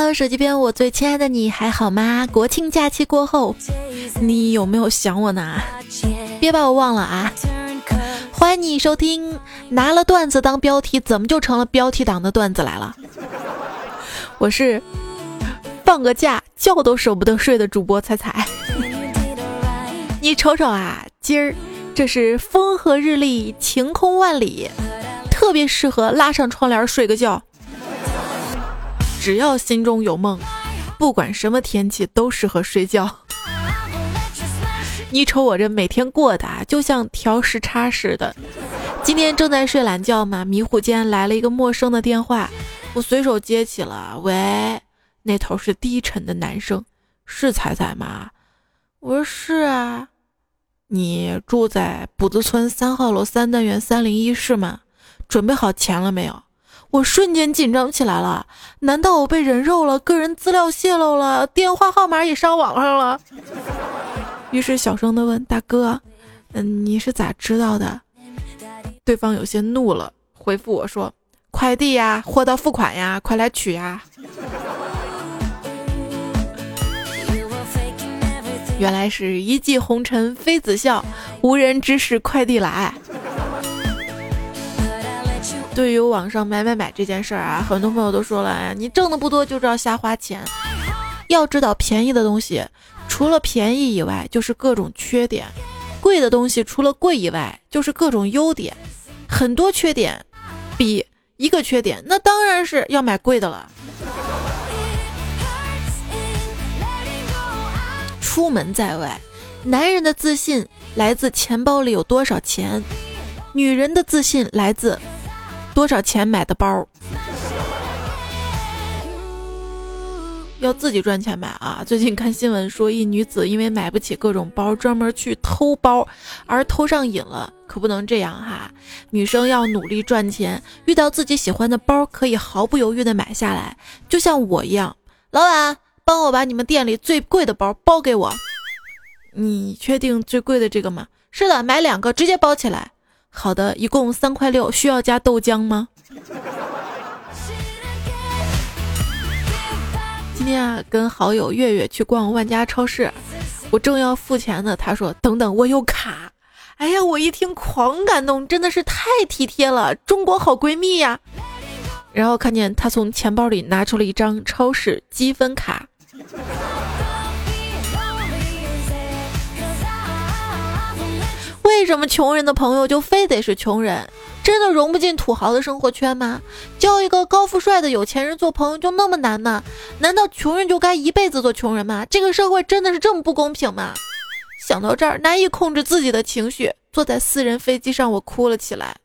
Hello，手机边我最亲爱的你还好吗？国庆假期过后，你有没有想我呢？别把我忘了啊！欢迎你收听，拿了段子当标题，怎么就成了标题党的段子来了？我是放个假觉都舍不得睡的主播彩彩。你瞅瞅啊，今儿这是风和日丽，晴空万里，特别适合拉上窗帘睡个觉。只要心中有梦，不管什么天气都适合睡觉。你瞅我这每天过的啊，就像调时差似的。今天正在睡懒觉嘛，迷糊间来了一个陌生的电话，我随手接起了。喂，那头是低沉的男生，是彩彩吗？我说是啊。你住在卜子村三号楼三单元三零一室吗？准备好钱了没有？我瞬间紧张起来了，难道我被人肉了？个人资料泄露了？电话号码也上网上了？于是小声的问大哥：“嗯，你是咋知道的？”对方有些怒了，回复我说：“快递呀，货到付款呀，快来取呀！”原来是一骑红尘妃子笑，无人知是快递来。对于网上买买买这件事儿啊，很多朋友都说了：“哎，你挣的不多就知道瞎花钱。”要知道，便宜的东西。除了便宜以外，就是各种缺点；贵的东西除了贵以外，就是各种优点。很多缺点比一个缺点，那当然是要买贵的了。出门在外，男人的自信来自钱包里有多少钱，女人的自信来自多少钱买的包。要自己赚钱买啊！最近看新闻说，一女子因为买不起各种包，专门去偷包，而偷上瘾了。可不能这样哈！女生要努力赚钱，遇到自己喜欢的包，可以毫不犹豫的买下来，就像我一样。老板，帮我把你们店里最贵的包包给我。你确定最贵的这个吗？是的，买两个直接包起来。好的，一共三块六，需要加豆浆吗？今天啊，跟好友月月去逛万家超市，我正要付钱呢，他说：“等等，我有卡。”哎呀，我一听狂感动，真的是太体贴了，中国好闺蜜呀！然后看见他从钱包里拿出了一张超市积分卡。为什么穷人的朋友就非得是穷人？真的融不进土豪的生活圈吗？交一个高富帅的有钱人做朋友就那么难吗？难道穷人就该一辈子做穷人吗？这个社会真的是这么不公平吗？想到这儿，难以控制自己的情绪，坐在私人飞机上，我哭了起来。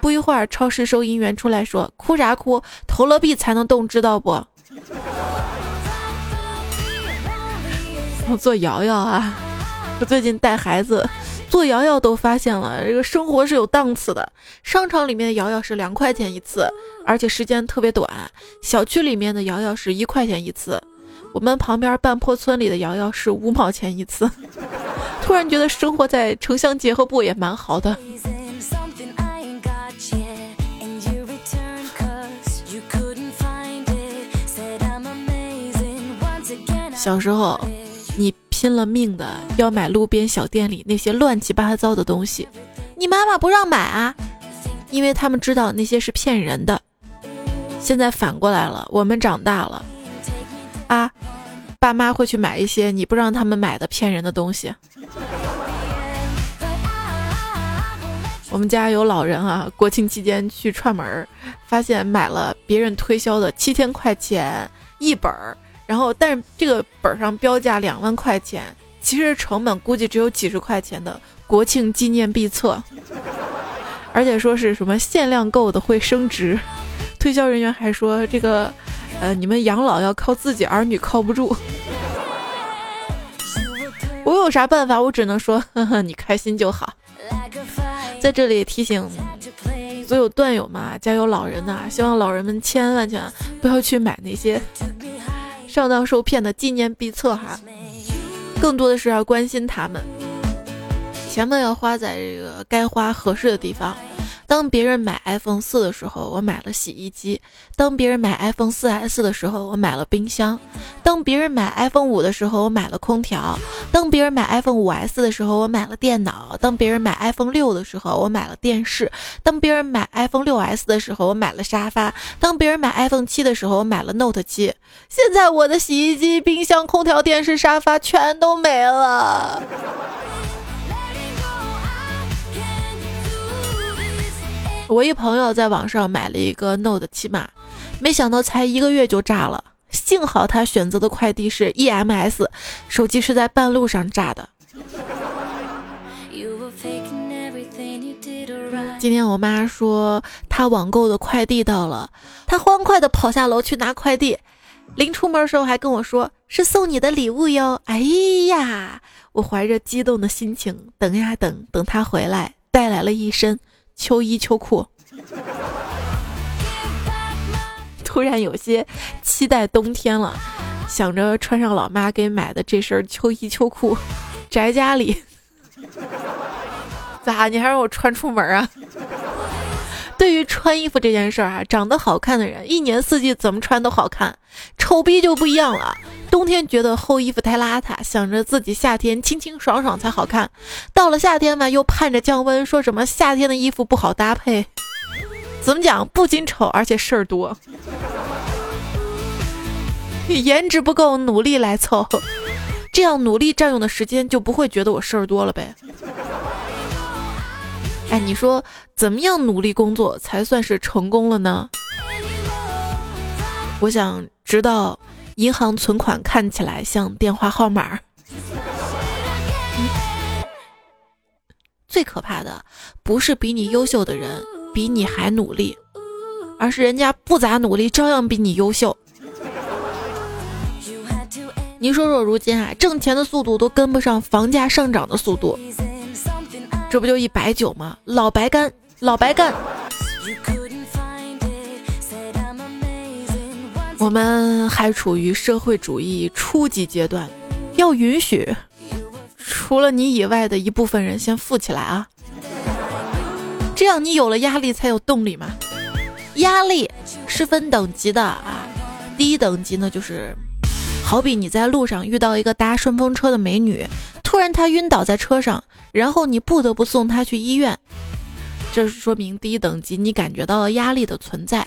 不一会儿，超市收银员出来说：“哭啥哭？投了币才能动，知道不？”我做瑶瑶啊，我最近带孩子。做摇摇都发现了，这个生活是有档次的。商场里面的摇摇是两块钱一次，而且时间特别短；小区里面的摇摇是一块钱一次，我们旁边半坡村里的摇摇是五毛钱一次。突然觉得生活在城乡结合部也蛮好的。小时候，你。拼了命的要买路边小店里那些乱七八糟的东西，你妈妈不让买啊，因为他们知道那些是骗人的。现在反过来了，我们长大了，啊，爸妈会去买一些你不让他们买的骗人的东西。我们家有老人啊，国庆期间去串门，发现买了别人推销的七千块钱一本儿。然后，但是这个本上标价两万块钱，其实成本估计只有几十块钱的国庆纪念币册，而且说是什么限量购的会升值，推销人员还说这个，呃，你们养老要靠自己，儿女靠不住。我有啥办法？我只能说，呵呵，你开心就好。在这里提醒所有段友们，家有老人呐，希望老人们千万千万不要去买那些。上当受骗的纪念币册哈，更多的是要关心他们，钱呢要花在这个该花合适的地方。当别人买 iPhone 四的时候，我买了洗衣机；当别人买 iPhone 四 S 的时候，我买了冰箱；当别人买 iPhone 五的时候，我买了空调；当别人买 iPhone 五 S 的时候，我买了电脑；当别人买 iPhone 六的时候，我买了电视；当别人买 iPhone 六 S 的时候，我买了沙发；当别人买 iPhone 七的时候，我买了 Note 七。现在我的洗衣机、冰箱、空调、电视、沙发全都没了。我一朋友在网上买了一个 Note 七嘛，没想到才一个月就炸了。幸好他选择的快递是 EMS，手机是在半路上炸的。今天我妈说她网购的快递到了，她欢快的跑下楼去拿快递，临出门的时候还跟我说是送你的礼物哟。哎呀，我怀着激动的心情等呀等，等她回来带来了一身。秋衣秋裤，突然有些期待冬天了，想着穿上老妈给买的这身秋衣秋裤，宅家里。咋？你还让我穿出门啊？对于穿衣服这件事儿啊，长得好看的人一年四季怎么穿都好看，丑逼就不一样了。冬天觉得厚衣服太邋遢，想着自己夏天清清爽爽才好看。到了夏天嘛，又盼着降温，说什么夏天的衣服不好搭配。怎么讲？不仅丑，而且事儿多。颜值不够，努力来凑，这样努力占用的时间就不会觉得我事儿多了呗。哎，你说怎么样努力工作才算是成功了呢？我想知道，银行存款看起来像电话号码。最可怕的不是比你优秀的人比你还努力，而是人家不咋努力照样比你优秀。你说说，如今啊，挣钱的速度都跟不上房价上涨的速度。这不就一白酒吗？老白干，老白干。我们还处于社会主义初级阶段，要允许除了你以外的一部分人先富起来啊！这样你有了压力才有动力嘛。压力是分等级的啊，第一等级呢就是，好比你在路上遇到一个搭顺风车的美女，然他晕倒在车上。然后你不得不送他去医院，这是说明第一等级你感觉到了压力的存在。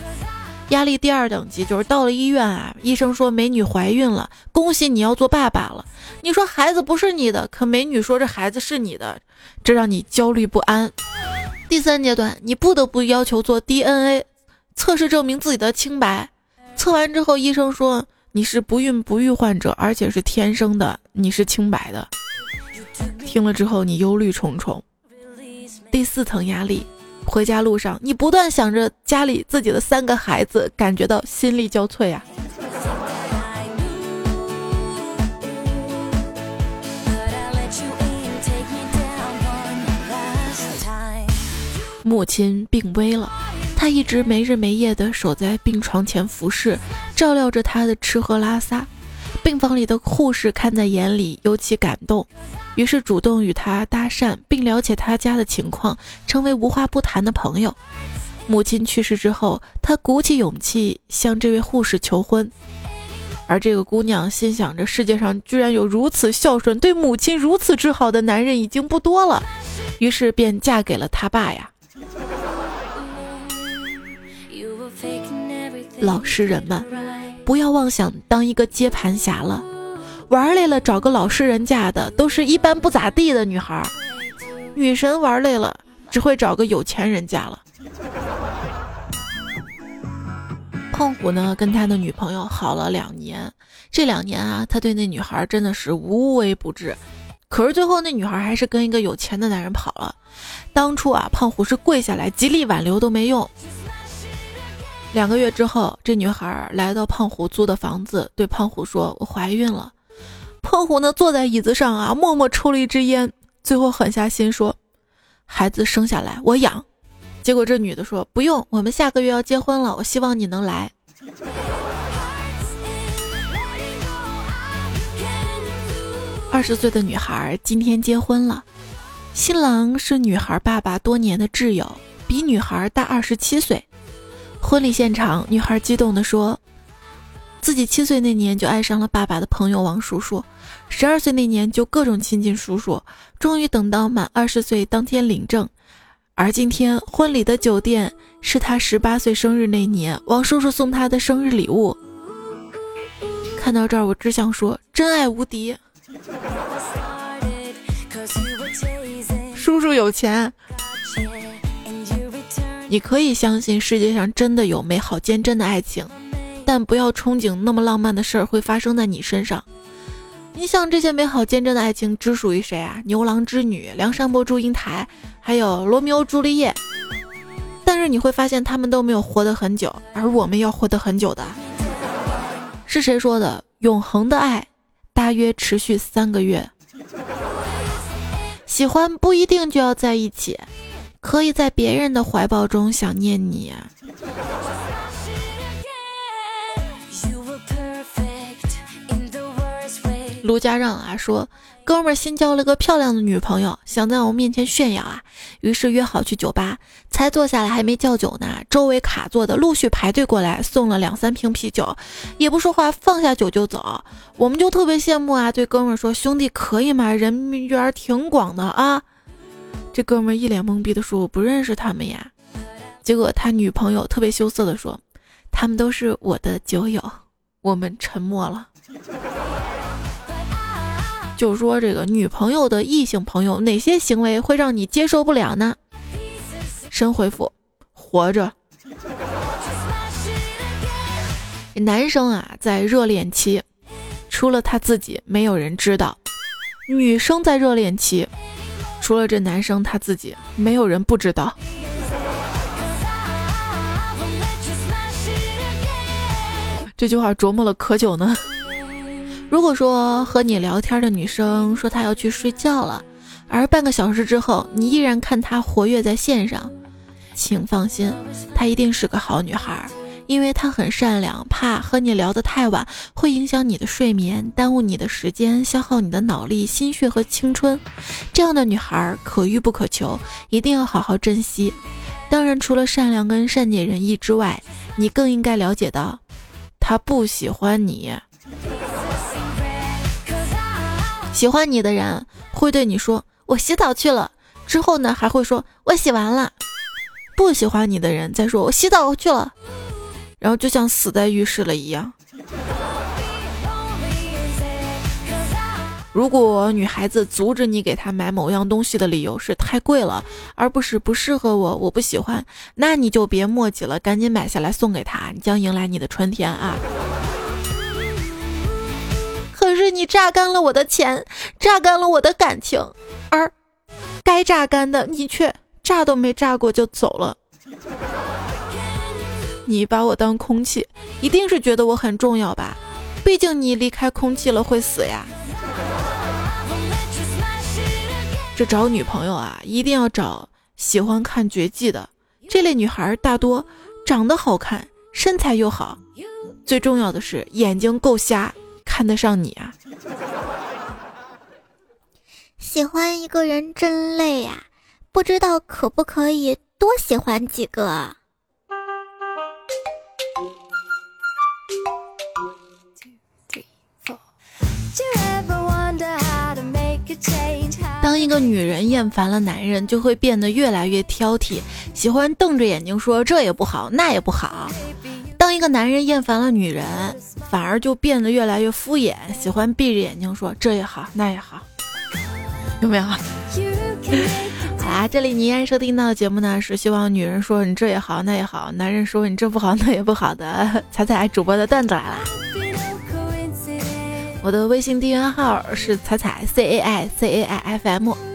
压力第二等级就是到了医院啊，医生说美女怀孕了，恭喜你要做爸爸了。你说孩子不是你的，可美女说这孩子是你的，这让你焦虑不安。第三阶段，你不得不要求做 DNA 测试，证明自己的清白。测完之后，医生说你是不孕不育患者，而且是天生的，你是清白的。听了之后，你忧虑重重。第四层压力，回家路上，你不断想着家里自己的三个孩子，感觉到心力交瘁呀。母亲病危了，她一直没日没夜地守在病床前服侍，照料着她的吃喝拉撒。病房里的护士看在眼里，尤其感动，于是主动与他搭讪，并了解他家的情况，成为无话不谈的朋友。母亲去世之后，他鼓起勇气向这位护士求婚，而这个姑娘心想着世界上居然有如此孝顺、对母亲如此之好的男人已经不多了，于是便嫁给了他爸呀。老实人们。不要妄想当一个接盘侠了，玩累了找个老实人嫁的都是一般不咋地的女孩。女神玩累了只会找个有钱人嫁了。胖虎呢，跟他的女朋友好了两年，这两年啊，他对那女孩真的是无微不至。可是最后那女孩还是跟一个有钱的男人跑了。当初啊，胖虎是跪下来极力挽留都没用。两个月之后，这女孩来到胖虎租的房子，对胖虎说：“我怀孕了。”胖虎呢，坐在椅子上啊，默默抽了一支烟，最后狠下心说：“孩子生下来我养。”结果这女的说：“不用，我们下个月要结婚了，我希望你能来。”二十岁的女孩今天结婚了，新郎是女孩爸爸多年的挚友。比女孩大二十七岁。婚礼现场，女孩激动地说：“自己七岁那年就爱上了爸爸的朋友王叔叔，十二岁那年就各种亲近叔叔，终于等到满二十岁当天领证。而今天婚礼的酒店是他十八岁生日那年王叔叔送他的生日礼物。”看到这儿，我只想说：真爱无敌。叔叔有钱，你可以相信世界上真的有美好坚贞的爱情，但不要憧憬那么浪漫的事儿会发生在你身上。你想这些美好坚贞的爱情只属于谁啊？牛郎织女、梁山伯祝英台，还有罗密欧朱丽叶。但是你会发现他们都没有活得很久，而我们要活得很久的。是谁说的？永恒的爱大约持续三个月。喜欢不一定就要在一起，可以在别人的怀抱中想念你。卢家让啊说。哥们儿新交了个漂亮的女朋友，想在我面前炫耀啊，于是约好去酒吧。才坐下来还没叫酒呢，周围卡座的陆续排队过来，送了两三瓶啤酒，也不说话，放下酒就走。我们就特别羡慕啊，对哥们儿说：“兄弟可以吗？人缘挺广的啊。”这哥们儿一脸懵逼的说：“我不认识他们呀。”结果他女朋友特别羞涩的说：“他们都是我的酒友。”我们沉默了。就说这个女朋友的异性朋友哪些行为会让你接受不了呢？深回复：活着。男生啊，在热恋期，除了他自己，没有人知道；女生在热恋期，除了这男生他自己，没有人不知道。这句话琢磨了可久呢。如果说和你聊天的女生说她要去睡觉了，而半个小时之后你依然看她活跃在线上，请放心，她一定是个好女孩，因为她很善良，怕和你聊得太晚会影响你的睡眠，耽误你的时间，消耗你的脑力、心血和青春。这样的女孩可遇不可求，一定要好好珍惜。当然，除了善良跟善解人意之外，你更应该了解到，她不喜欢你。喜欢你的人会对你说“我洗澡去了”，之后呢还会说“我洗完了”。不喜欢你的人再说“我洗澡去了”，然后就像死在浴室了一样。如果女孩子阻止你给她买某样东西的理由是太贵了，而不是不适合我，我不喜欢，那你就别墨迹了，赶紧买下来送给她，你将迎来你的春天啊！可是你榨干了我的钱，榨干了我的感情，而该榨干的你却榨都没榨过就走了。你把我当空气，一定是觉得我很重要吧？毕竟你离开空气了会死呀。这找女朋友啊，一定要找喜欢看绝技的这类女孩，大多长得好看，身材又好，最重要的是眼睛够瞎。看得上你啊！喜欢一个人真累呀，不知道可不可以多喜欢几个？当一个女人厌烦了男人，就会变得越来越挑剔，喜欢瞪着眼睛说这也不好，那也不好。当一个男人厌烦了女人，反而就变得越来越敷衍，喜欢闭着眼睛说这也好那也好，有没有？好啦，这里你依然收听到的节目呢，是希望女人说你这也好那也好，男人说你这不好 那也不好的彩彩主播的段子来啦。我的微信订阅号是彩彩 C A I C A I F M。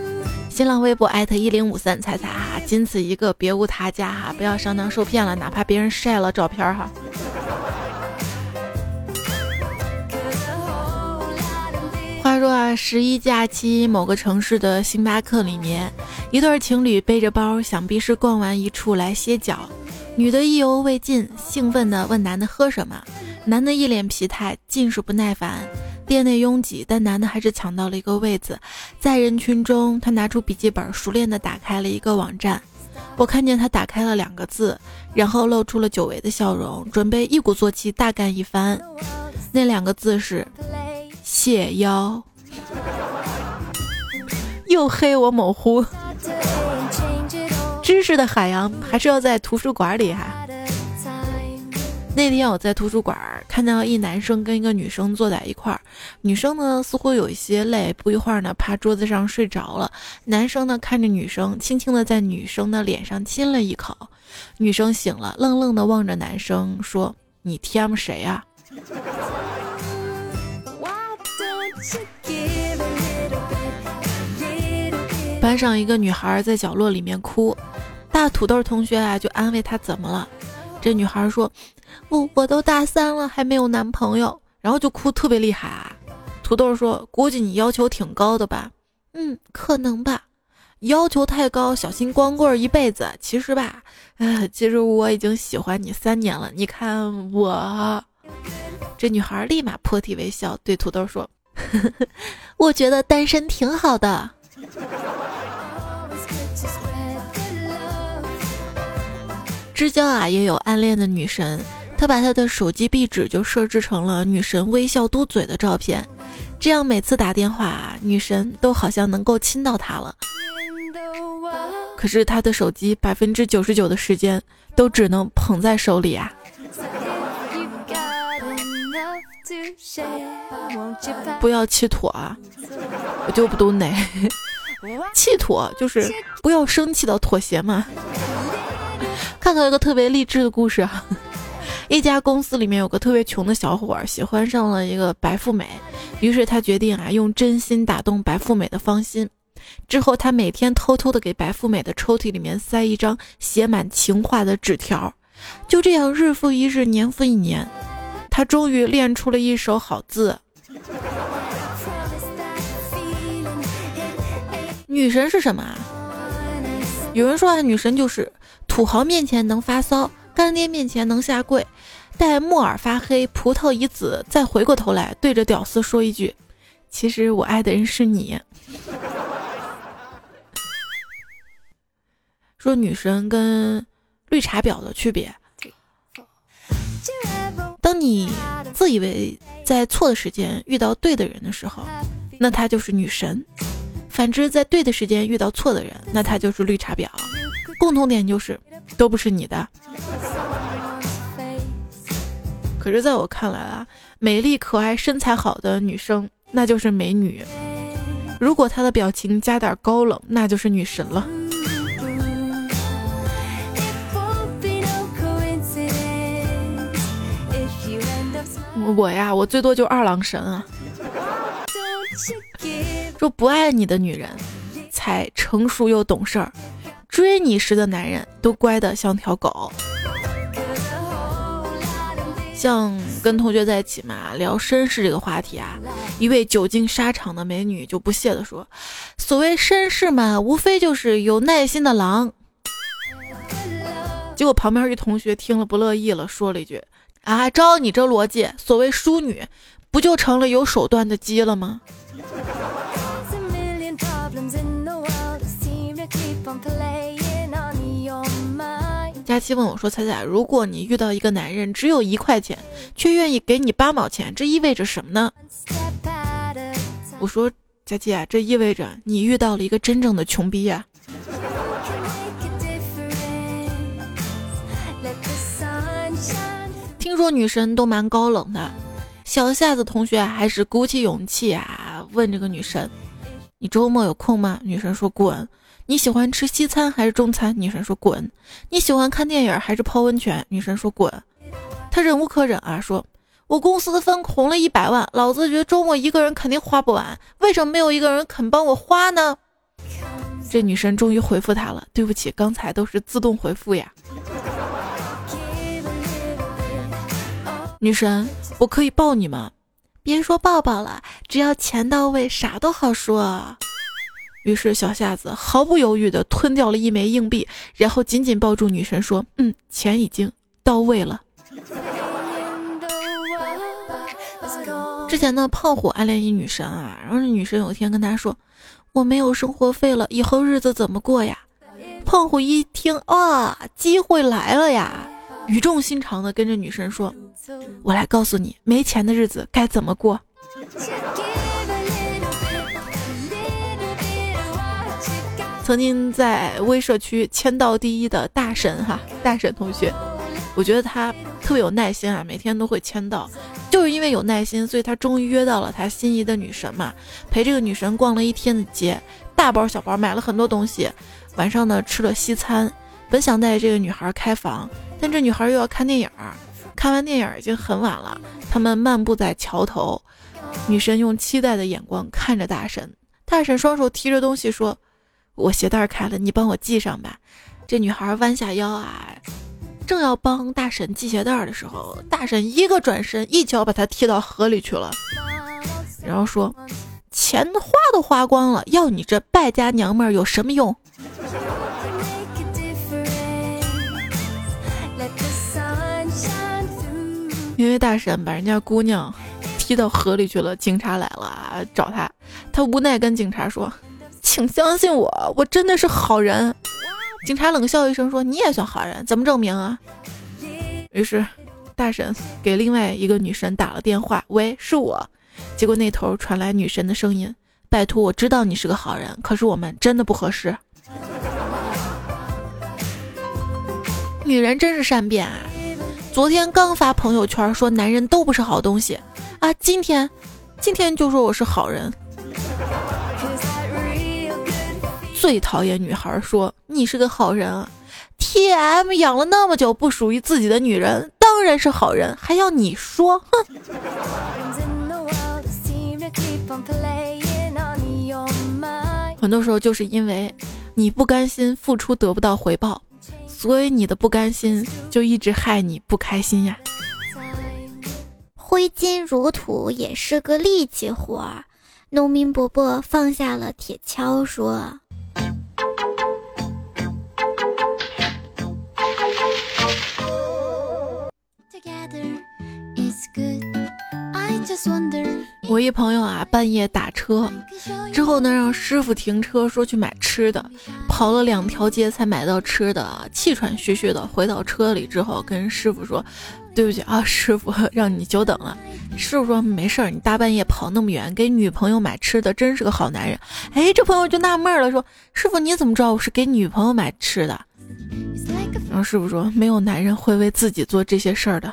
新浪微博艾特一零五三彩彩哈，仅此一个，别无他家哈，不要上当受骗了，哪怕别人晒了照片哈。话说啊，十一假期，某个城市的星巴克里面，一对情侣背着包，想必是逛完一处来歇脚。女的意犹未尽，兴奋地问男的喝什么，男的一脸疲态，尽是不耐烦。店内拥挤，但男的还是抢到了一个位子。在人群中，他拿出笔记本，熟练地打开了一个网站。我看见他打开了两个字，然后露出了久违的笑容，准备一鼓作气大干一番。那两个字是“谢邀”。又黑我某乎，知识的海洋还是要在图书馆里哈。那天我在图书馆看到一男生跟一个女生坐在一块儿，女生呢似乎有一些累，不一会儿呢趴桌子上睡着了。男生呢看着女生，轻轻的在女生的脸上亲了一口。女生醒了，愣愣的望着男生说：“你 TM 谁呀？”班上一个女孩在角落里面哭，大土豆同学啊就安慰她怎么了？这女孩说。我我都大三了还没有男朋友，然后就哭特别厉害啊。土豆说：“估计你要求挺高的吧？”嗯，可能吧。要求太高，小心光棍一辈子。其实吧，呃，其实我已经喜欢你三年了。你看我，这女孩立马破涕为笑，对土豆说：“呵 呵我觉得单身挺好的。”知交啊，也有暗恋的女神。他把他的手机壁纸就设置成了女神微笑嘟嘴的照片，这样每次打电话，女神都好像能够亲到他了。可是他的手机百分之九十九的时间都只能捧在手里啊！不要气妥啊！我就不懂哪气妥就是不要生气到妥协嘛。看到一个特别励志的故事啊！一家公司里面有个特别穷的小伙儿，喜欢上了一个白富美，于是他决定啊，用真心打动白富美的芳心。之后，他每天偷偷的给白富美的抽屉里面塞一张写满情话的纸条，就这样日复一日，年复一年，他终于练出了一手好字。女神是什么啊？有人说啊，女神就是土豪面前能发骚。干爹面前能下跪，待木耳发黑，葡萄已紫，再回过头来对着屌丝说一句：“其实我爱的人是你。”说女神跟绿茶婊的区别：当你自以为在错的时间遇到对的人的时候，那她就是女神；反之，在对的时间遇到错的人，那她就是绿茶婊。共同点就是都不是你的。可是，在我看来啊，美丽、可爱、身材好的女生那就是美女。如果她的表情加点高冷，那就是女神了。我呀，我最多就二郎神啊。说不爱你的女人，才成熟又懂事儿；追你时的男人都乖的像条狗。像跟同学在一起嘛，聊绅士这个话题啊，一位久经沙场的美女就不屑地说：“所谓绅士嘛，无非就是有耐心的狼。”结果旁边一同学听了不乐意了，说了一句：“啊，照你这逻辑，所谓淑女，不就成了有手段的鸡了吗？”期问我说：“彩彩，如果你遇到一个男人只有一块钱，却愿意给你八毛钱，这意味着什么呢？”我说：“佳期啊，这意味着你遇到了一个真正的穷逼呀。”听说女神都蛮高冷的，小夏子同学还是鼓起勇气啊，问这个女神：“你周末有空吗？”女神说：“滚。”你喜欢吃西餐还是中餐？女神说滚。你喜欢看电影还是泡温泉？女神说滚。他忍无可忍啊，说我公司的分红了一百万，老子觉得周末一个人肯定花不完，为什么没有一个人肯帮我花呢？这女神终于回复他了，对不起，刚才都是自动回复呀。女神，我可以抱你吗？别说抱抱了，只要钱到位，啥都好说。于是小夏子毫不犹豫地吞掉了一枚硬币，然后紧紧抱住女神说：“嗯，钱已经到位了。”之前呢，胖虎暗恋一女神啊，然后女神有一天跟他说：“我没有生活费了，以后日子怎么过呀？”胖虎一听啊，机会来了呀，语重心长的跟着女神说：“我来告诉你，没钱的日子该怎么过。”曾经在微社区签到第一的大神哈，大神同学，我觉得他特别有耐心啊，每天都会签到，就是因为有耐心，所以他终于约到了他心仪的女神嘛，陪这个女神逛了一天的街，大包小包买了很多东西，晚上呢吃了西餐，本想带这个女孩开房，但这女孩又要看电影，看完电影已经很晚了，他们漫步在桥头，女神用期待的眼光看着大神，大神双手提着东西说。我鞋带开了，你帮我系上吧。这女孩弯下腰啊，正要帮大婶系鞋带的时候，大婶一个转身，一脚把她踢到河里去了。然后说：“钱花都花光了，要你这败家娘们儿有什么用？”因为大婶把人家姑娘踢到河里去了，警察来了找他，他无奈跟警察说。请相信我，我真的是好人。警察冷笑一声说：“你也算好人，怎么证明啊？”于是，大婶给另外一个女神打了电话：“喂，是我。”结果那头传来女神的声音：“拜托，我知道你是个好人，可是我们真的不合适。”女人真是善变啊！昨天刚发朋友圈说男人都不是好东西啊，今天，今天就说我是好人。最讨厌女孩说你是个好人啊！T M 养了那么久不属于自己的女人，当然是好人，还要你说？哼！很多时候就是因为你不甘心付出得不到回报，所以你的不甘心就一直害你不开心呀。挥金如土也是个力气活儿，农民伯伯放下了铁锹说。我一朋友啊，半夜打车之后呢，让师傅停车，说去买吃的，跑了两条街才买到吃的，气喘吁吁的回到车里之后，跟师傅说：“对不起啊，师傅，让你久等了。”师傅说：“没事儿，你大半夜跑那么远给女朋友买吃的，真是个好男人。”哎，这朋友就纳闷了，说：“师傅，你怎么知道我是给女朋友买吃的？”然后师傅说：“没有男人会为自己做这些事儿的。”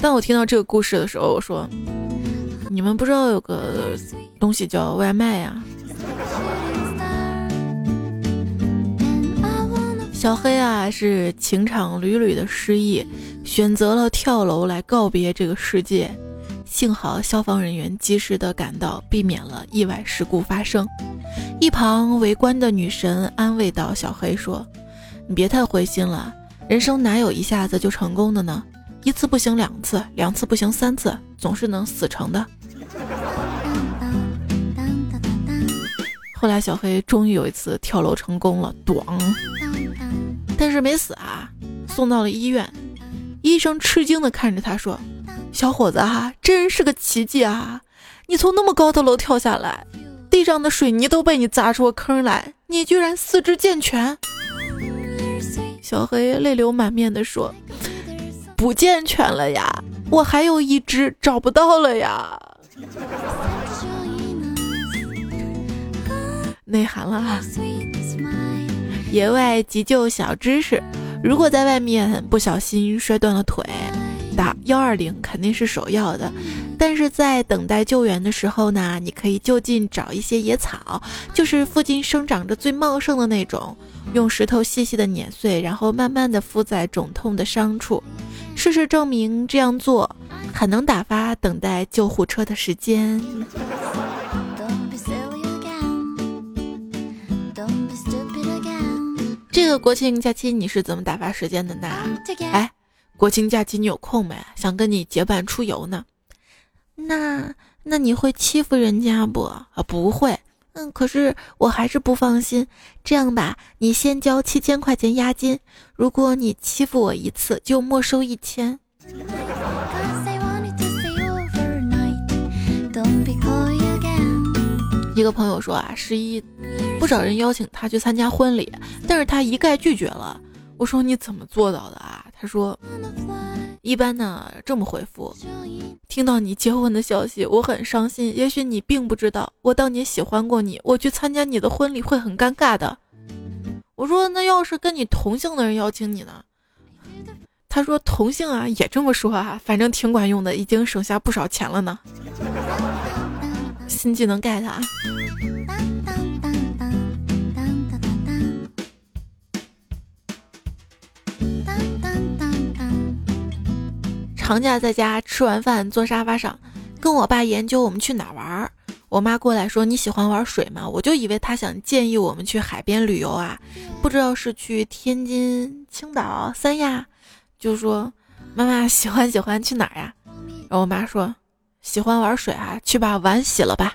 当我听到这个故事的时候，我说：“你们不知道有个东西叫外卖呀？”小黑啊，是情场屡屡的失意，选择了跳楼来告别这个世界。幸好消防人员及时的赶到，避免了意外事故发生。一旁围观的女神安慰道：“小黑说，你别太灰心了，人生哪有一下子就成功的呢？”一次不行两次，两次不行三次，总是能死成的。后来小黑终于有一次跳楼成功了，咣！但是没死啊，送到了医院。医生吃惊的看着他说：“小伙子哈，真是个奇迹啊！你从那么高的楼跳下来，地上的水泥都被你砸出个坑来，你居然四肢健全。”小黑泪流满面的说。不健全了呀，我还有一只找不到了呀。内涵了，野外急救小知识：如果在外面不小心摔断了腿，打幺二零肯定是首要的。但是在等待救援的时候呢，你可以就近找一些野草，就是附近生长着最茂盛的那种，用石头细细的碾碎，然后慢慢的敷在肿痛的伤处。事实证明，这样做很能打发等待救护车的时间。这个国庆假期你是怎么打发时间的呢？哎，国庆假期你有空没？想跟你结伴出游呢。那那你会欺负人家不？啊，不会。嗯，可是我还是不放心。这样吧，你先交七千块钱押金，如果你欺负我一次，就没收一千。一个朋友说啊，十一不少人邀请他去参加婚礼，但是他一概拒绝了。我说你怎么做到的啊？他说，一般呢这么回复：听到你结婚的消息，我很伤心。也许你并不知道，我当年喜欢过你，我去参加你的婚礼会很尴尬的。我说那要是跟你同姓的人邀请你呢？他说同姓啊，也这么说啊，反正挺管用的，已经省下不少钱了呢。新技能 get 啊！长假在家吃完饭坐沙发上，跟我爸研究我们去哪玩儿。我妈过来说你喜欢玩水吗？我就以为她想建议我们去海边旅游啊，不知道是去天津、青岛、三亚，就说妈妈喜欢喜欢去哪儿呀？然后我妈说喜欢玩水啊，去把碗洗了吧。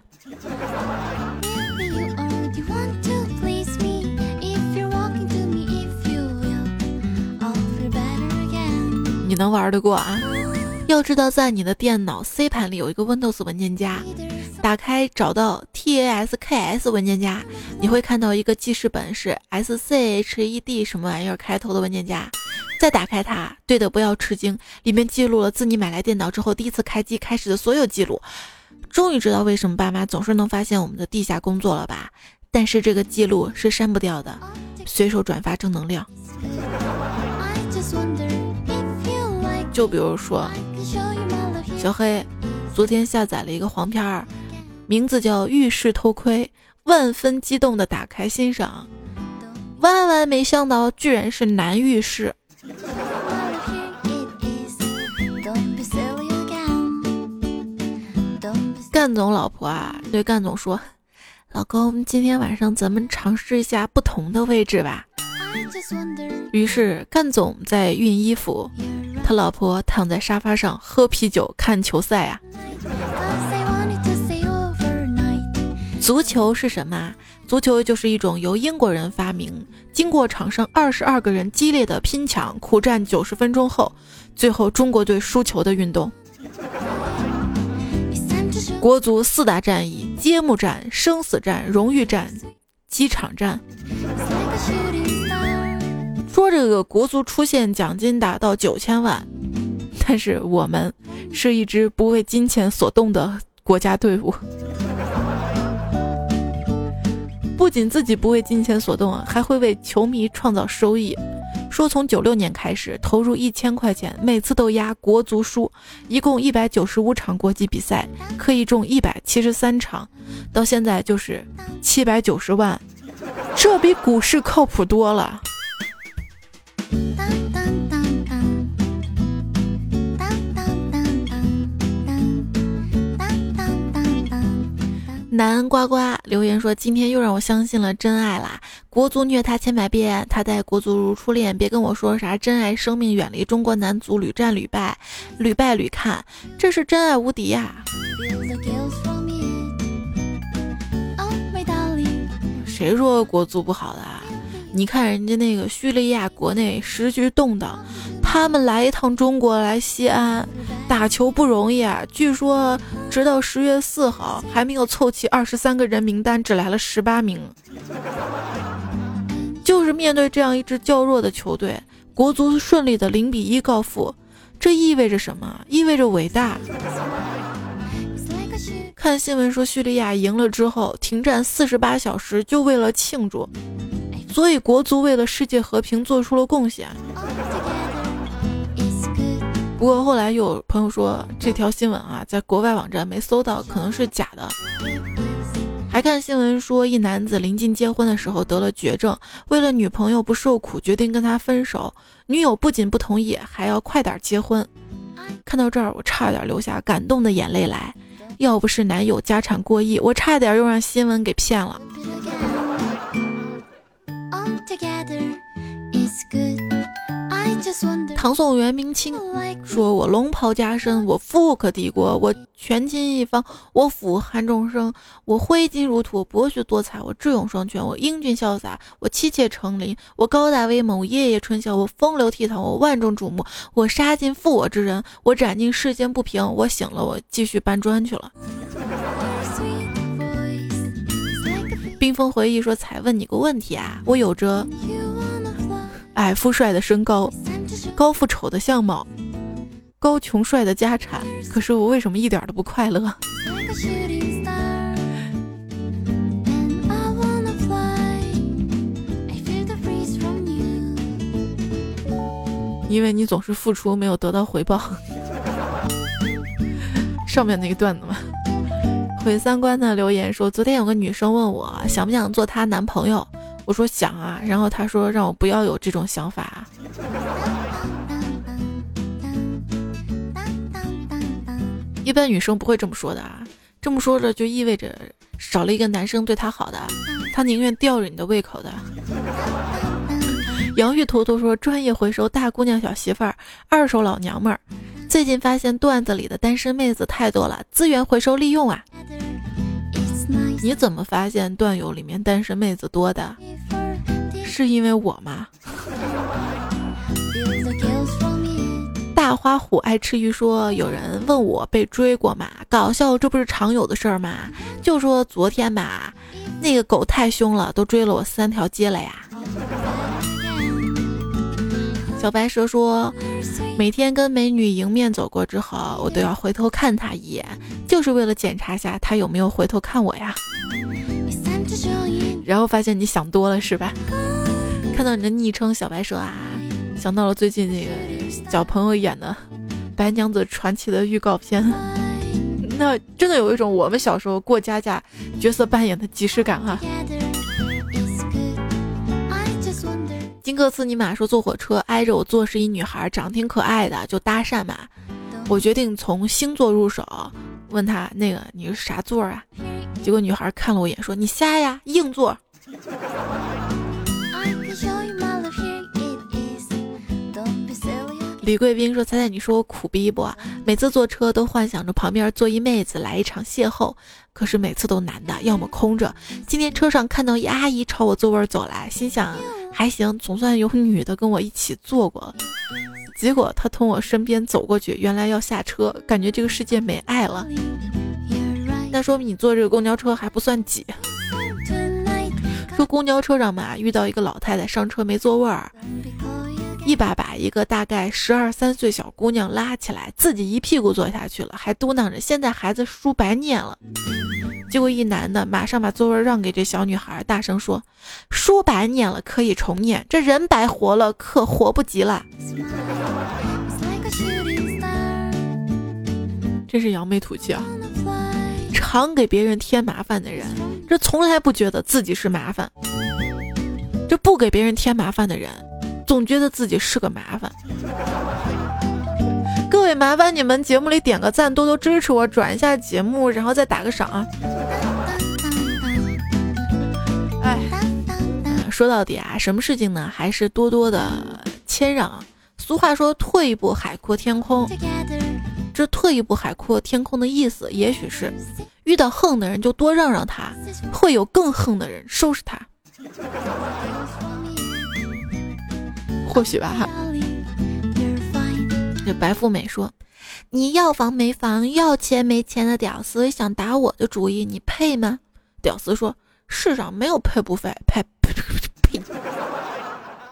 你能玩得过啊？要知道，在你的电脑 C 盘里有一个 Windows 文件夹，打开找到 TASKS 文件夹，你会看到一个记事本是 SCHED 什么玩意儿开头的文件夹。再打开它，对的，不要吃惊，里面记录了自你买来电脑之后第一次开机开始的所有记录。终于知道为什么爸妈总是能发现我们的地下工作了吧？但是这个记录是删不掉的，随手转发正能量。就比如说，小黑昨天下载了一个黄片儿，名字叫《浴室偷窥》，万分激动的打开欣赏，万万没想到居然是男浴室。干总老婆啊，对干总说：“老公，今天晚上咱们尝试一下不同的位置吧。”于是干总在熨衣服。他老婆躺在沙发上喝啤酒看球赛啊！足球是什么？足球就是一种由英国人发明，经过场上二十二个人激烈的拼抢、苦战九十分钟后，最后中国队输球的运动。国足四大战役：揭幕战、生死战、荣誉战、机场战。说这个国足出现奖金达到九千万，但是我们是一支不为金钱所动的国家队伍。不仅自己不为金钱所动啊，还会为球迷创造收益。说从九六年开始投入一千块钱，每次都压国足输，一共一百九十五场国际比赛，可以中一百七十三场，到现在就是七百九十万，这比股市靠谱多了。南呱呱留言说：“今天又让我相信了真爱啦！国足虐他千百遍，他待国足如初恋。别跟我说啥真爱，生命远离中国男足屡战屡败，屡败屡看，这是真爱无敌呀！谁说国足不好的？你看人家那个叙利亚国内时局动荡。”他们来一趟中国，来西安打球不容易啊！据说直到十月四号还没有凑齐二十三个人名单，只来了十八名。就是面对这样一支较弱的球队，国足顺利的零比一告负，这意味着什么？意味着伟大。看新闻说叙利亚赢了之后，停战四十八小时，就为了庆祝。所以国足为了世界和平做出了贡献。不过后来又有朋友说这条新闻啊，在国外网站没搜到，可能是假的。还看新闻说，一男子临近结婚的时候得了绝症，为了女朋友不受苦，决定跟他分手。女友不仅不同意，还要快点结婚。看到这儿，我差点流下感动的眼泪来。要不是男友家产过亿，我差点又让新闻给骗了。唐宋元明清，说我龙袍加身，我富可敌国，我权倾一方，我俯瞰众生，我挥金如土，博学多才，我智勇双全，我英俊潇洒，我妻妾成林，我高大威猛，我夜夜春宵，我风流倜傥，我万众瞩目，我杀尽负我之人，我斩尽世间不平，我醒了，我继续搬砖去了。冰封回忆说：“才问你个问题啊，我有着矮富帅的身高，高富丑的相貌，高穷帅的家产，可是我为什么一点都不快乐？”因为你总是付出，没有得到回报。上面那个段子嘛，毁三观的留言说，昨天有个女生问我想不想做她男朋友，我说想啊，然后他说让我不要有这种想法。一般女生不会这么说的啊，这么说着就意味着少了一个男生对她好的，她宁愿吊着你的胃口的。杨玉图图说：“专业回收大姑娘小媳妇儿，二手老娘们儿。最近发现段子里的单身妹子太多了，资源回收利用啊！你怎么发现段友里面单身妹子多的？是因为我吗？”大花虎爱吃鱼说：“有人问我被追过吗？搞笑，这不是常有的事儿吗？就说昨天吧，那个狗太凶了，都追了我三条街了呀。”小白蛇说：“每天跟美女迎面走过之后，我都要回头看她一眼，就是为了检查下她有没有回头看我呀。”然后发现你想多了是吧？看到你的昵称小白蛇啊，想到了最近那个小朋友演的《白娘子传奇》的预告片，那真的有一种我们小时候过家家角色扮演的即视感啊。金克斯尼玛说：“坐火车挨着我坐是一女孩，长得挺可爱的，就搭讪嘛。我决定从星座入手，问她那个你是啥座啊？结果女孩看了我一眼说：你瞎呀，硬座。”李贵宾说：“猜猜你说我苦逼不？每次坐车都幻想着旁边坐一妹子来一场邂逅，可是每次都男的，要么空着。今天车上看到一阿姨朝我座位走来，心想还行，总算有女的跟我一起坐过。结果她从我身边走过去，原来要下车，感觉这个世界没爱了。那说明你坐这个公交车还不算挤。说公交车上嘛，遇到一个老太太上车没座位儿。”一把把一个大概十二三岁小姑娘拉起来，自己一屁股坐下去了，还嘟囔着：“现在孩子书白念了。”结果一男的马上把座位让给这小女孩，大声说：“书白念了可以重念，这人白活了可活不及了。”真是扬眉吐气啊！常给别人添麻烦的人，这从来不觉得自己是麻烦；这不给别人添麻烦的人。总觉得自己是个麻烦，各位麻烦你们节目里点个赞，多多支持我，转一下节目，然后再打个赏啊！哎，说到底啊，什么事情呢？还是多多的谦让。俗话说“退一步海阔天空”，这“退一步海阔天空”的意思，也许是遇到横的人就多让让他，会有更横的人收拾他。或许吧哈。这白富美说：“你要房没房，要钱没钱的屌丝想打我的主意，你配吗？”屌丝说：“世上没有配不配，配呸！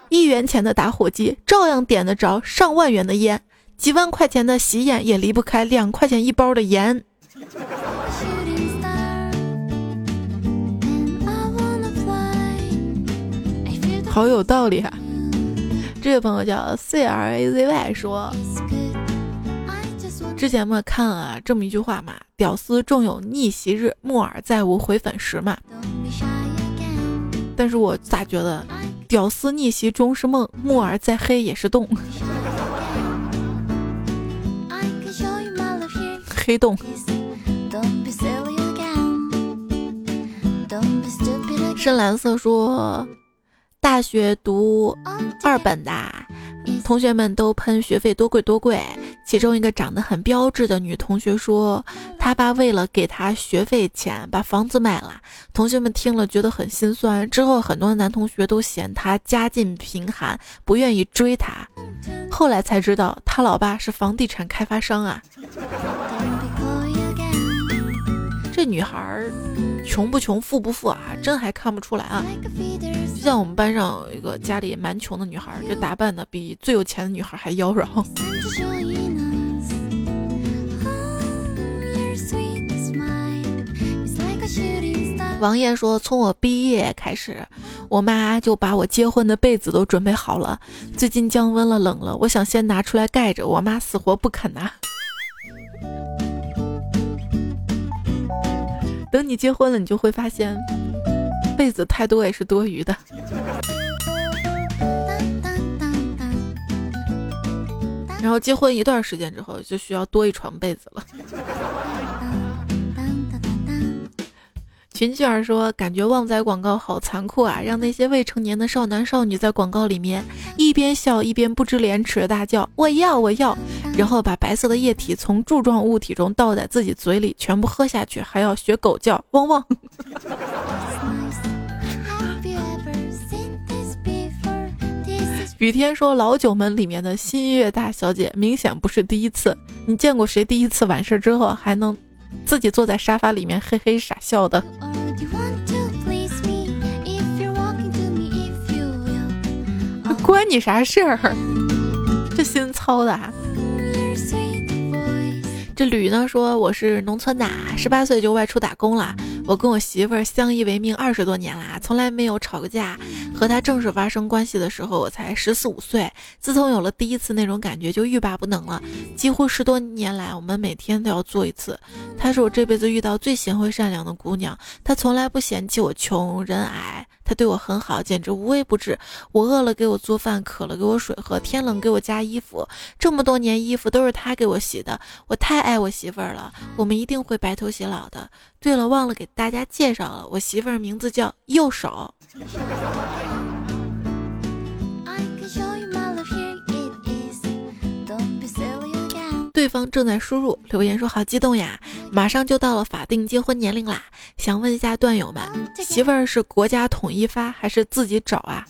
一元钱的打火机照样点得着上万元的烟，几万块钱的洗眼也离不开两块钱一包的盐。”好有道理啊！这位朋友叫 C R A Z Y 说，之前嘛看了这么一句话嘛，屌丝终有逆袭日，木耳再无回粉时嘛。但是我咋觉得，屌丝逆袭终是梦，木耳再黑也是洞。黑洞。深蓝色说。大学读二本的同学们都喷学费多贵多贵，其中一个长得很标致的女同学说，她爸为了给她学费钱把房子卖了。同学们听了觉得很心酸。之后很多男同学都嫌她家境贫寒，不愿意追她。后来才知道她老爸是房地产开发商啊。这女孩穷不穷，富不富啊，真还看不出来啊。就像我们班上有一个家里蛮穷的女孩，这打扮的比最有钱的女孩还妖娆。王爷说：“从我毕业开始，我妈就把我结婚的被子都准备好了。最近降温了，冷了，我想先拿出来盖着，我妈死活不肯拿。等你结婚了，你就会发现，被子太多也是多余的。然后结婚一段时间之后，就需要多一床被子了。”群雀儿说：“感觉旺仔广告好残酷啊，让那些未成年的少男少女在广告里面一边笑一边不知廉耻的大叫‘我要我要’，然后把白色的液体从柱状物体中倒在自己嘴里，全部喝下去，还要学狗叫汪汪。”雨天说：“老九门里面的新月大小姐明显不是第一次，你见过谁第一次完事儿之后还能？”自己坐在沙发里面嘿嘿傻笑的，关你啥事儿？这心操的。这吕呢说我是农村的，十八岁就外出打工了。我跟我媳妇儿相依为命二十多年啦，从来没有吵过架。和她正式发生关系的时候，我才十四五岁。自从有了第一次那种感觉，就欲罢不能了。几乎十多年来，我们每天都要做一次。她是我这辈子遇到最贤惠善良的姑娘，她从来不嫌弃我穷人矮。他对我很好，简直无微不至。我饿了给我做饭，渴了给我水喝，天冷给我加衣服。这么多年衣服都是他给我洗的，我太爱我媳妇儿了。我们一定会白头偕老的。对了，忘了给大家介绍了，我媳妇儿名字叫右手。对方正在输入留言说：“好激动呀，马上就到了法定结婚年龄啦！想问一下段友们，媳妇儿是国家统一发还是自己找啊？”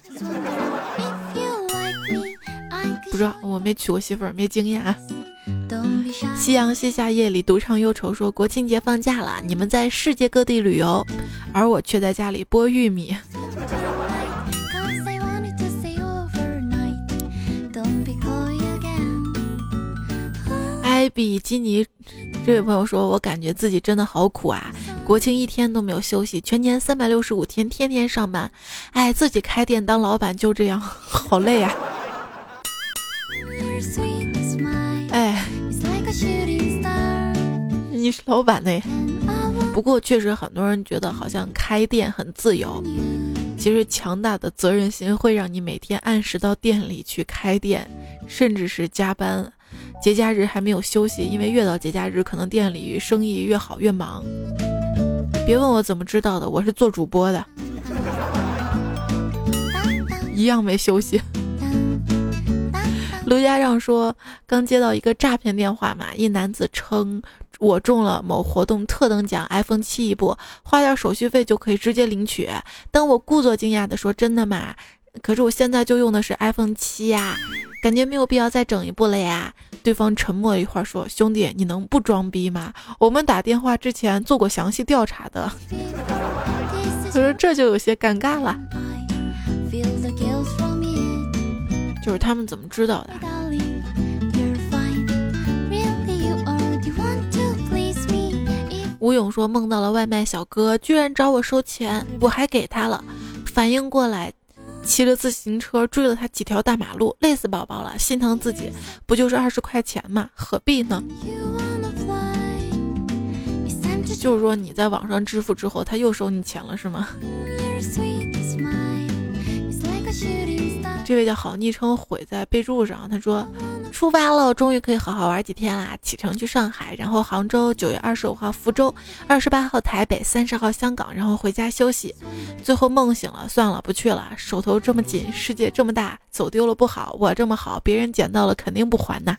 不知道，我没娶过媳妇儿，没经验啊。夕阳西下，夜里独唱忧愁，说国庆节放假了，你们在世界各地旅游，而我却在家里剥玉米。比基尼，这位朋友说：“我感觉自己真的好苦啊！国庆一天都没有休息，全年三百六十五天，天天上班。哎，自己开店当老板就这样，好累呀！哎，你是老板呢？不过确实很多人觉得好像开店很自由，其实强大的责任心会让你每天按时到店里去开店，甚至是加班。”节假日还没有休息，因为越到节假日，可能店里生意越好越忙。别问我怎么知道的，我是做主播的，一样没休息。卢家让说，刚接到一个诈骗电话嘛，一男子称我中了某活动特等奖 iPhone 七一部，花点手续费就可以直接领取。当我故作惊讶的说：“真的吗？可是我现在就用的是 iPhone 七呀。”感觉没有必要再整一步了呀。对方沉默了一会儿，说：“兄弟，你能不装逼吗？我们打电话之前做过详细调查的。”可是这就有些尴尬了。就是他们怎么知道的？吴勇说梦到了外卖小哥，居然找我收钱，我还给他了。反应过来。骑着自行车追了他几条大马路，累死宝宝了，心疼自己，不就是二十块钱吗？何必呢？就是说你在网上支付之后，他又收你钱了，是吗？这位叫好昵称毁在备注上，他说。出发了，终于可以好好玩几天啦！启程去上海，然后杭州，九月二十五号福州，二十八号台北，三十号香港，然后回家休息。最后梦醒了，算了，不去了。手头这么紧，世界这么大，走丢了不好，我这么好，别人捡到了肯定不还呐。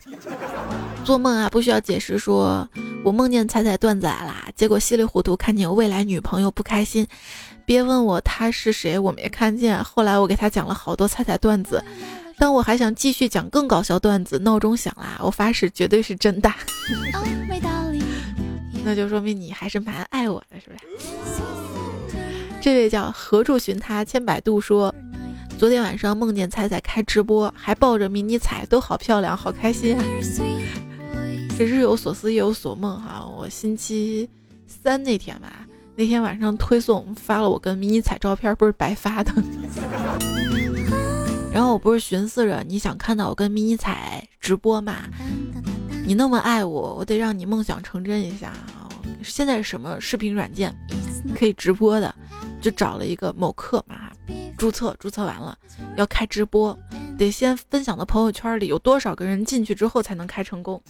做梦啊，不需要解释，说我梦见彩彩段子来啦，结果稀里糊涂看见未来女朋友不开心，别问我他是谁，我没看见。后来我给他讲了好多彩彩段子。当我还想继续讲更搞笑段子，闹钟响啦！我发誓绝对是真的，那就说明你还是蛮爱我的，是不是？这位叫何处寻他千百度说，昨天晚上梦见彩彩开直播，还抱着迷你彩，都好漂亮，好开心啊！这日有所思夜有所梦哈。我星期三那天吧，那天晚上推送发了我跟迷你彩照片，不是白发的。然后我不是寻思着你想看到我跟迷你彩直播嘛？你那么爱我，我得让你梦想成真一下啊！现在什么视频软件可以直播的？就找了一个某课嘛，注册注册完了要开直播，得先分享到朋友圈里有多少个人进去之后才能开成功。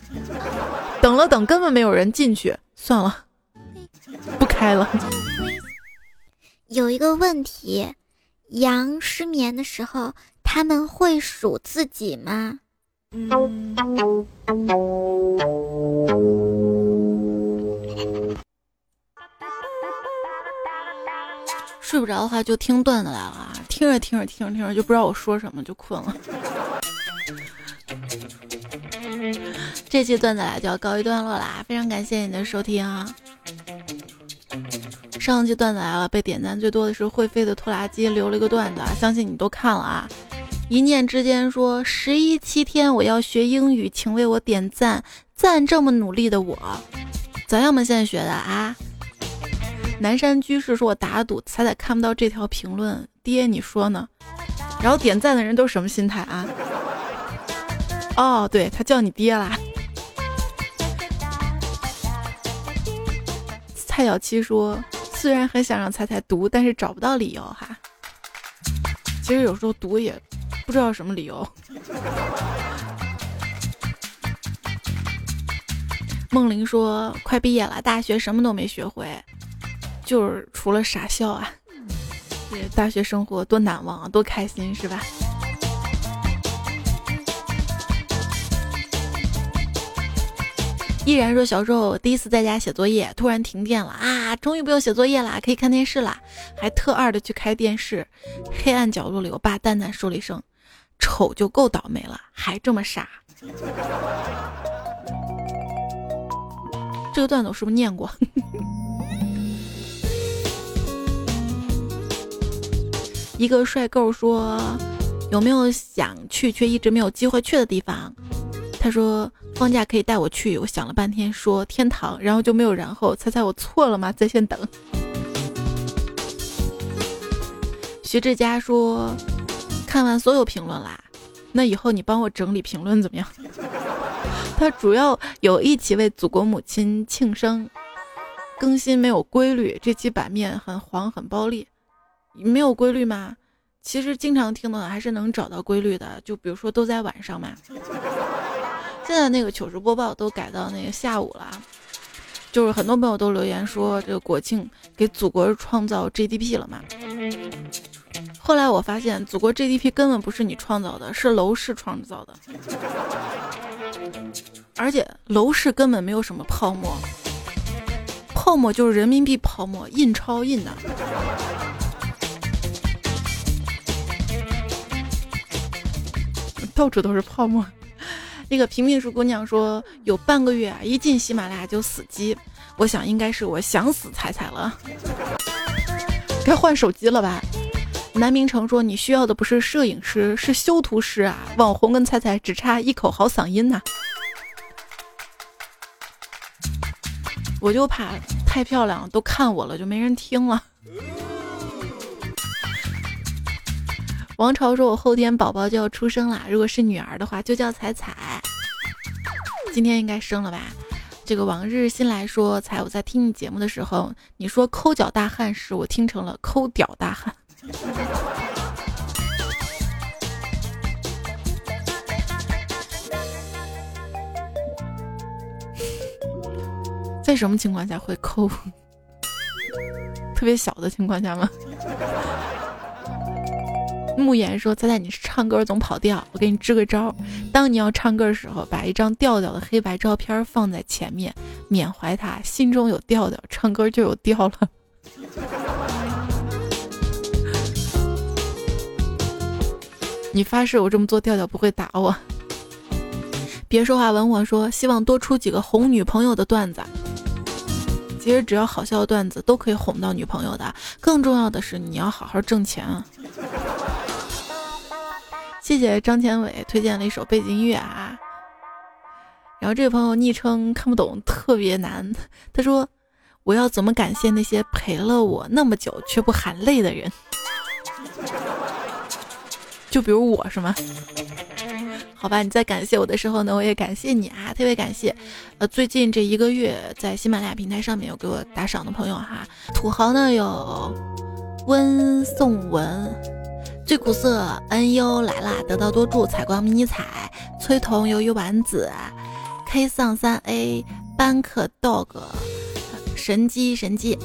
等了等，根本没有人进去，算了，不开了。有一个问题，羊失眠的时候。他们会数自己吗？睡不着的话就听段子来了，听着听着听着听着就不知道我说什么就困了。这期段子来就要告一段落啦，非常感谢你的收听啊！上期段子来了，被点赞最多的是会飞的拖拉机留了一个段子，相信你都看了啊。一念之间说十一七天我要学英语，请为我点赞赞这么努力的我，咋样们现在学的啊？南山居士说我打赌彩彩看不到这条评论，爹你说呢？然后点赞的人都是什么心态啊？哦，对他叫你爹啦。蔡小七说虽然很想让彩彩读，但是找不到理由哈。其实有时候读也。不知道什么理由。梦玲说：“快毕业了，大学什么都没学会，就是除了傻笑啊。这大学生活多难忘啊，多开心是吧？”依然说：“小时候第一次在家写作业，突然停电了啊，终于不用写作业啦，可以看电视啦，还特二的去开电视。黑暗角落里，我爸淡淡说了一声。”丑就够倒霉了，还这么傻。这个段子我是不是念过？一个帅够说：“有没有想去却一直没有机会去的地方？”他说：“放假可以带我去。”我想了半天说：“天堂。”然后就没有然后。猜猜我错了吗？在线等。徐志佳说。看完所有评论啦，那以后你帮我整理评论怎么样？他主要有一起为祖国母亲庆生，更新没有规律，这期版面很黄很暴力，没有规律吗？其实经常听的还是能找到规律的，就比如说都在晚上嘛。现在那个糗事播报都改到那个下午了，就是很多朋友都留言说这个国庆给祖国创造 GDP 了嘛。后来我发现，祖国 GDP 根本不是你创造的，是楼市创造的，而且楼市根本没有什么泡沫，泡沫就是人民币泡沫，印钞印的，到处都是泡沫。那个平民树姑娘说，有半个月啊，一进喜马拉雅就死机，我想应该是我想死彩彩了，该换手机了吧。南明城说：“你需要的不是摄影师，是修图师啊！网红跟彩彩只差一口好嗓音呐。”我就怕太漂亮都看我了，就没人听了。王朝说：“我后天宝宝就要出生了，如果是女儿的话，就叫彩彩。今天应该生了吧？”这个往日新来说：“彩，我在听你节目的时候，你说抠脚大汉时，我听成了抠屌大汉。”在什么情况下会抠？特别小的情况下吗？慕言说：“猜猜你是唱歌总跑调，我给你支个招。当你要唱歌的时候，把一张调调的黑白照片放在前面，缅怀他，心中有调调，唱歌就有调了。”你发誓我这么做调调不会打我？别说话，吻我说，希望多出几个哄女朋友的段子。其实只要好笑的段子都可以哄到女朋友的。更重要的是，你要好好挣钱啊！谢谢张前伟推荐了一首背景音乐啊。然后这位朋友昵称看不懂，特别难。他说：“我要怎么感谢那些陪了我那么久却不喊累的人？就比如我是吗？” 好吧，你在感谢我的时候呢，我也感谢你啊，特别感谢。呃，最近这一个月在喜马拉雅平台上面有给我打赏的朋友哈，土豪呢有温颂文、最苦涩、恩优来啦，得道多助、采光迷你彩、崔彤、悠悠丸子、K 丧三 A、班克 dog、神机神机，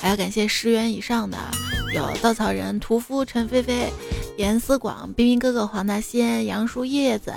还要感谢十元以上的。有稻草人、屠夫、陈菲菲、严思广、冰冰哥哥、黄大仙、杨树叶子，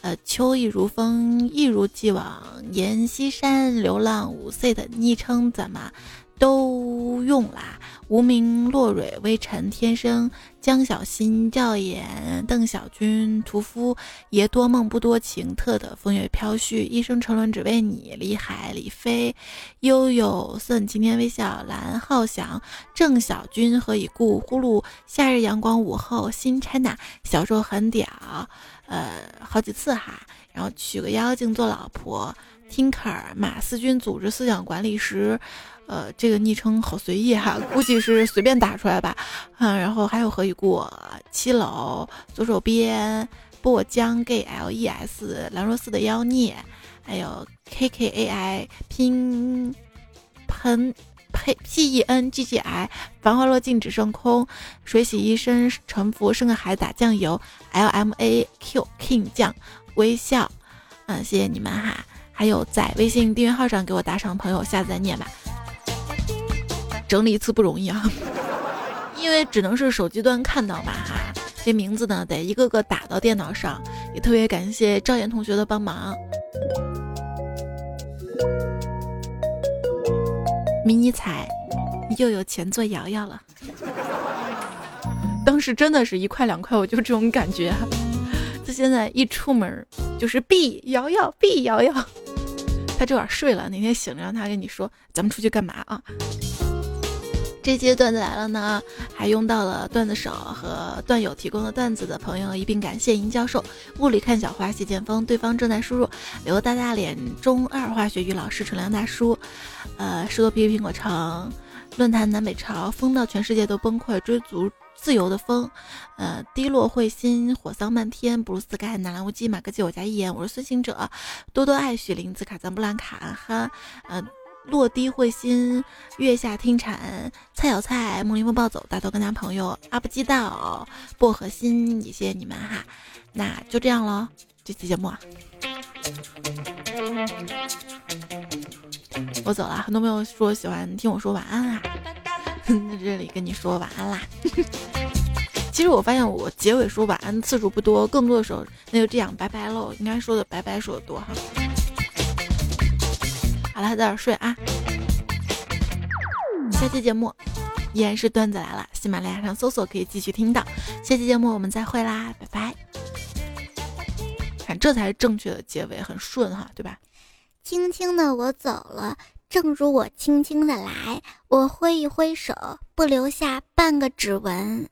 呃，秋意如风，一如既往，阎锡山、流浪五岁的昵称怎么？都用啦！无名落蕊微尘天生，江小新教演邓小军屠夫爷多梦不多情特的风月飘絮一生沉沦只为你李海李飞悠悠送晴天微笑蓝浩翔郑小军何以故呼噜夏日阳光午后新 China 小时候很屌，呃好几次哈，然后娶个妖精做老婆。Tinker 马思军组织思想管理时，呃，这个昵称好随意哈，估计是随便打出来吧。嗯，然后还有何以故七楼左手边波江 g l e s 兰若寺的妖孽，还有 kkai 拼喷呸 pen ggI 繁华落尽只剩空，水洗一身沉浮生个孩子打酱油 lmaq king 酱微笑，嗯，谢谢你们哈。还有在微信订阅号上给我打赏的朋友，下次再念吧。整理一次不容易啊，因为只能是手机端看到吧哈。这名字呢得一个个打到电脑上，也特别感谢赵岩同学的帮忙。迷你彩又有钱做瑶瑶了，当时真的是一块两块，我就这种感觉。他现在一出门就是必瑶瑶，必瑶瑶。他这会儿睡了，哪天醒了让他跟你说，咱们出去干嘛啊？这期段子来了呢，还用到了段子手和段友提供的段子的朋友一并感谢银教授。物理看小花谢剑锋，对方正在输入。刘大大脸中二化学与老师纯良大叔，呃，十多啤梨苹果城论坛南北朝疯到全世界都崩溃，追逐。自由的风，呃，低落彗星，火桑漫天，布鲁斯盖，纳兰无机，马克基，我家一言，我是孙行者，多多爱许林子，卡赞布兰卡哈，呃，落低彗星，月下听蝉，菜小菜，梦林风暴走，大头跟他朋友，阿不鸡道，薄荷心，也谢谢你们哈，那就这样喽，这期节目，我走了，很多朋友说喜欢听我说晚安啊。在 这里跟你说晚安啦。其实我发现我结尾说晚安次数不多，更多的时候那就这样拜拜喽。应该说的拜拜说的多哈。好了，早点睡啊。下期节目依然是段子来了，喜马拉雅上搜索可以继续听到。下期节目我们再会啦，拜拜。看，这才是正确的结尾，很顺哈，对吧？轻轻的我走了。正如我轻轻的来，我挥一挥手，不留下半个指纹。